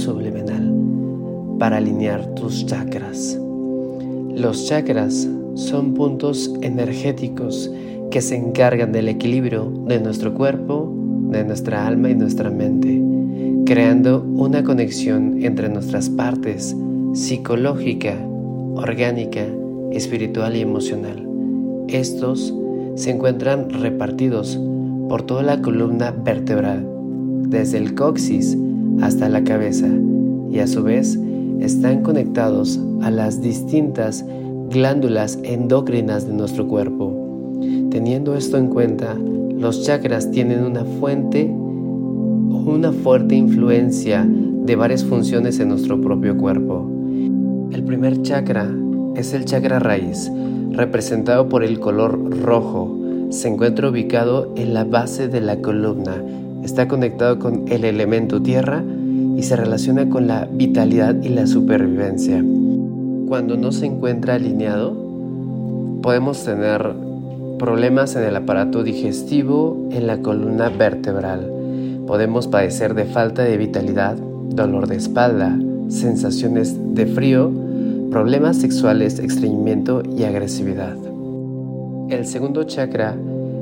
subliminal para alinear tus chakras. Los chakras son puntos energéticos que se encargan del equilibrio de nuestro cuerpo, de nuestra alma y nuestra mente, creando una conexión entre nuestras partes psicológica, orgánica, espiritual y emocional. Estos se encuentran repartidos por toda la columna vertebral, desde el coxis hasta la cabeza, y a su vez están conectados a las distintas glándulas endocrinas de nuestro cuerpo. Teniendo esto en cuenta, los chakras tienen una fuente una fuerte influencia de varias funciones en nuestro propio cuerpo. El primer chakra es el chakra raíz, representado por el color rojo. Se encuentra ubicado en la base de la columna. Está conectado con el elemento tierra y se relaciona con la vitalidad y la supervivencia. Cuando no se encuentra alineado, podemos tener problemas en el aparato digestivo, en la columna vertebral. Podemos padecer de falta de vitalidad, dolor de espalda, sensaciones de frío, problemas sexuales, estreñimiento y agresividad. El segundo chakra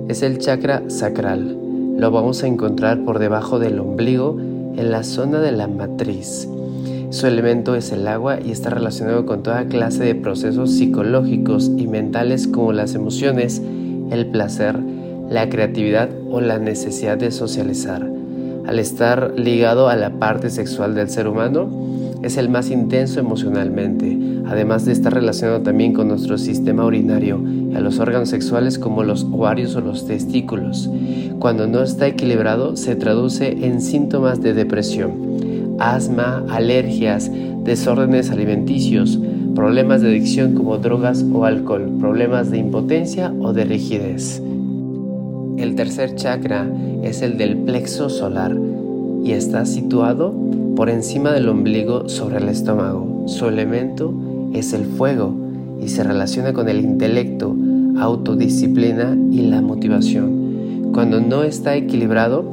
es el chakra sacral. Lo vamos a encontrar por debajo del ombligo en la zona de la matriz. Su elemento es el agua y está relacionado con toda clase de procesos psicológicos y mentales como las emociones, el placer, la creatividad o la necesidad de socializar. Al estar ligado a la parte sexual del ser humano, es el más intenso emocionalmente, además de estar relacionado también con nuestro sistema urinario y a los órganos sexuales como los ovarios o los testículos. Cuando no está equilibrado se traduce en síntomas de depresión, asma, alergias, desórdenes alimenticios, problemas de adicción como drogas o alcohol, problemas de impotencia o de rigidez. El tercer chakra es el del plexo solar y está situado por encima del ombligo sobre el estómago. Su elemento es el fuego y se relaciona con el intelecto, autodisciplina y la motivación. Cuando no está equilibrado,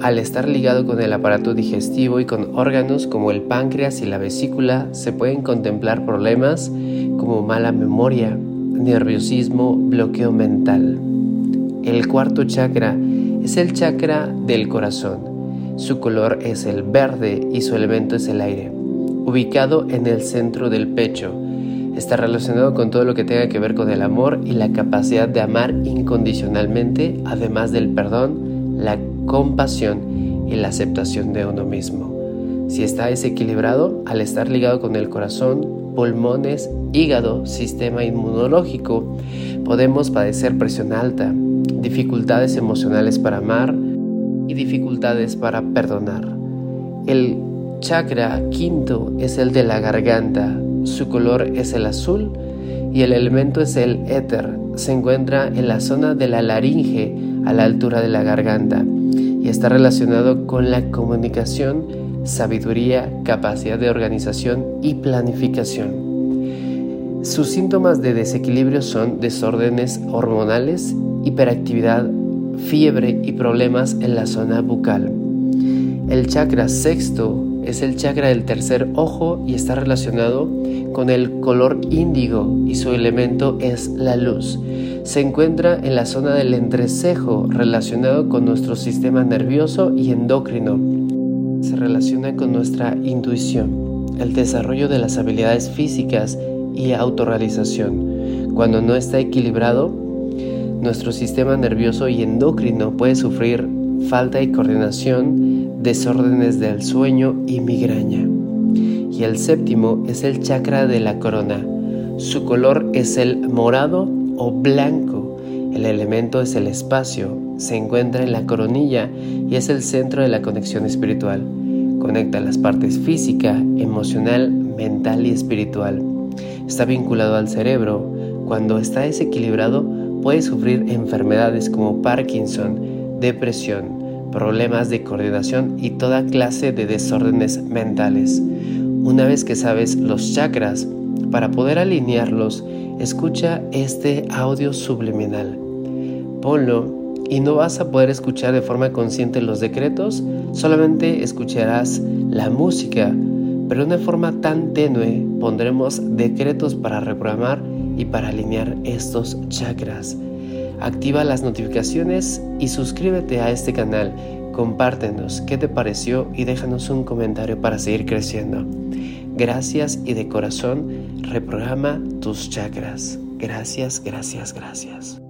al estar ligado con el aparato digestivo y con órganos como el páncreas y la vesícula, se pueden contemplar problemas como mala memoria, nerviosismo, bloqueo mental. El cuarto chakra es el chakra del corazón. Su color es el verde y su elemento es el aire ubicado en el centro del pecho. Está relacionado con todo lo que tenga que ver con el amor y la capacidad de amar incondicionalmente, además del perdón, la compasión y la aceptación de uno mismo. Si está desequilibrado, al estar ligado con el corazón, pulmones, hígado, sistema inmunológico, podemos padecer presión alta, dificultades emocionales para amar y dificultades para perdonar. El chakra quinto es el de la garganta. Su color es el azul y el elemento es el éter. Se encuentra en la zona de la laringe a la altura de la garganta y está relacionado con la comunicación, sabiduría, capacidad de organización y planificación. Sus síntomas de desequilibrio son desórdenes hormonales, hiperactividad, fiebre y problemas en la zona bucal. El chakra sexto es el chakra del tercer ojo y está relacionado con el color índigo y su elemento es la luz. Se encuentra en la zona del entrecejo relacionado con nuestro sistema nervioso y endocrino. Se relaciona con nuestra intuición, el desarrollo de las habilidades físicas y autorrealización. Cuando no está equilibrado, nuestro sistema nervioso y endocrino puede sufrir falta de coordinación, desórdenes del sueño y migraña. Y el séptimo es el chakra de la corona. Su color es el morado o blanco. El elemento es el espacio. Se encuentra en la coronilla y es el centro de la conexión espiritual. Conecta las partes física, emocional, mental y espiritual. Está vinculado al cerebro. Cuando está desequilibrado puede sufrir enfermedades como Parkinson, depresión, problemas de coordinación y toda clase de desórdenes mentales. Una vez que sabes los chakras, para poder alinearlos, escucha este audio subliminal. Ponlo y no vas a poder escuchar de forma consciente los decretos, solamente escucharás la música, pero de una forma tan tenue pondremos decretos para reprogramar y para alinear estos chakras. Activa las notificaciones y suscríbete a este canal. Compártenos qué te pareció y déjanos un comentario para seguir creciendo. Gracias y de corazón reprograma tus chakras. Gracias, gracias, gracias.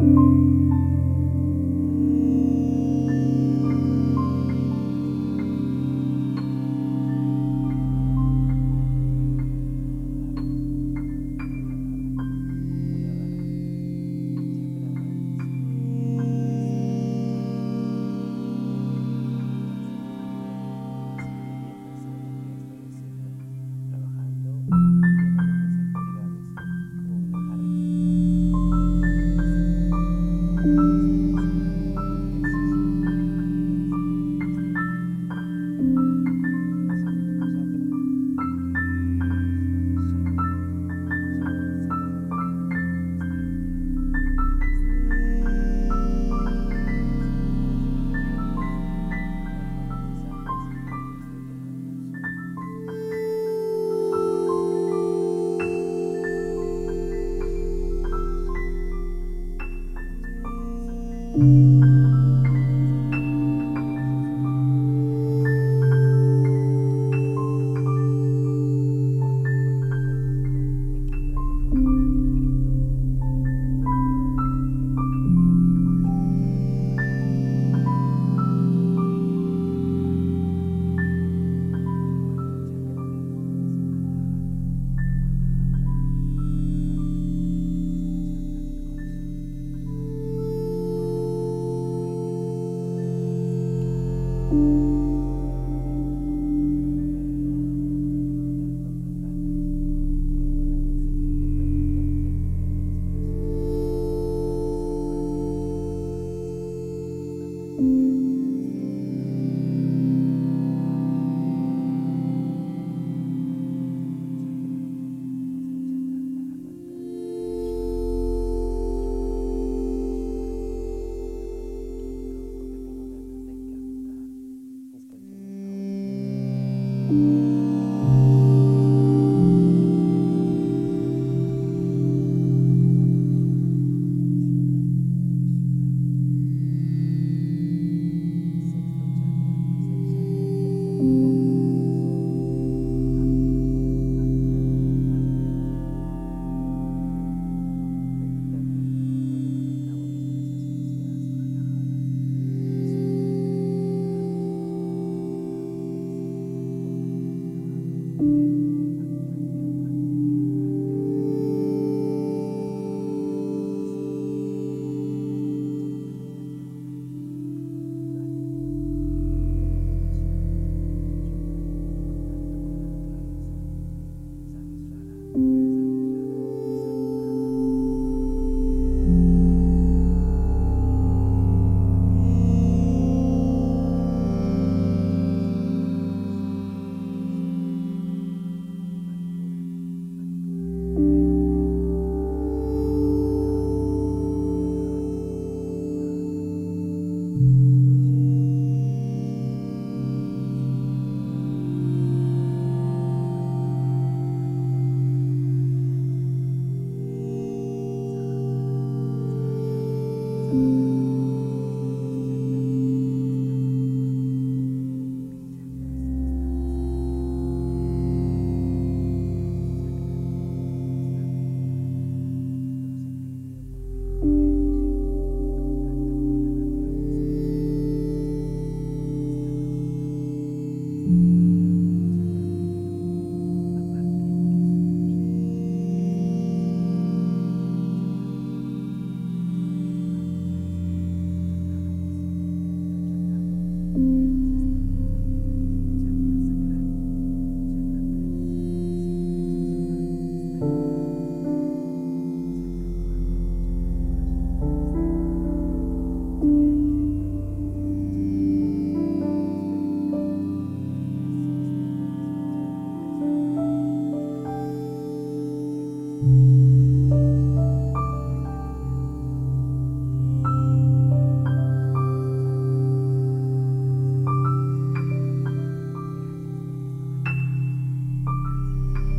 Música Thank you.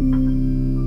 Música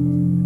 thank you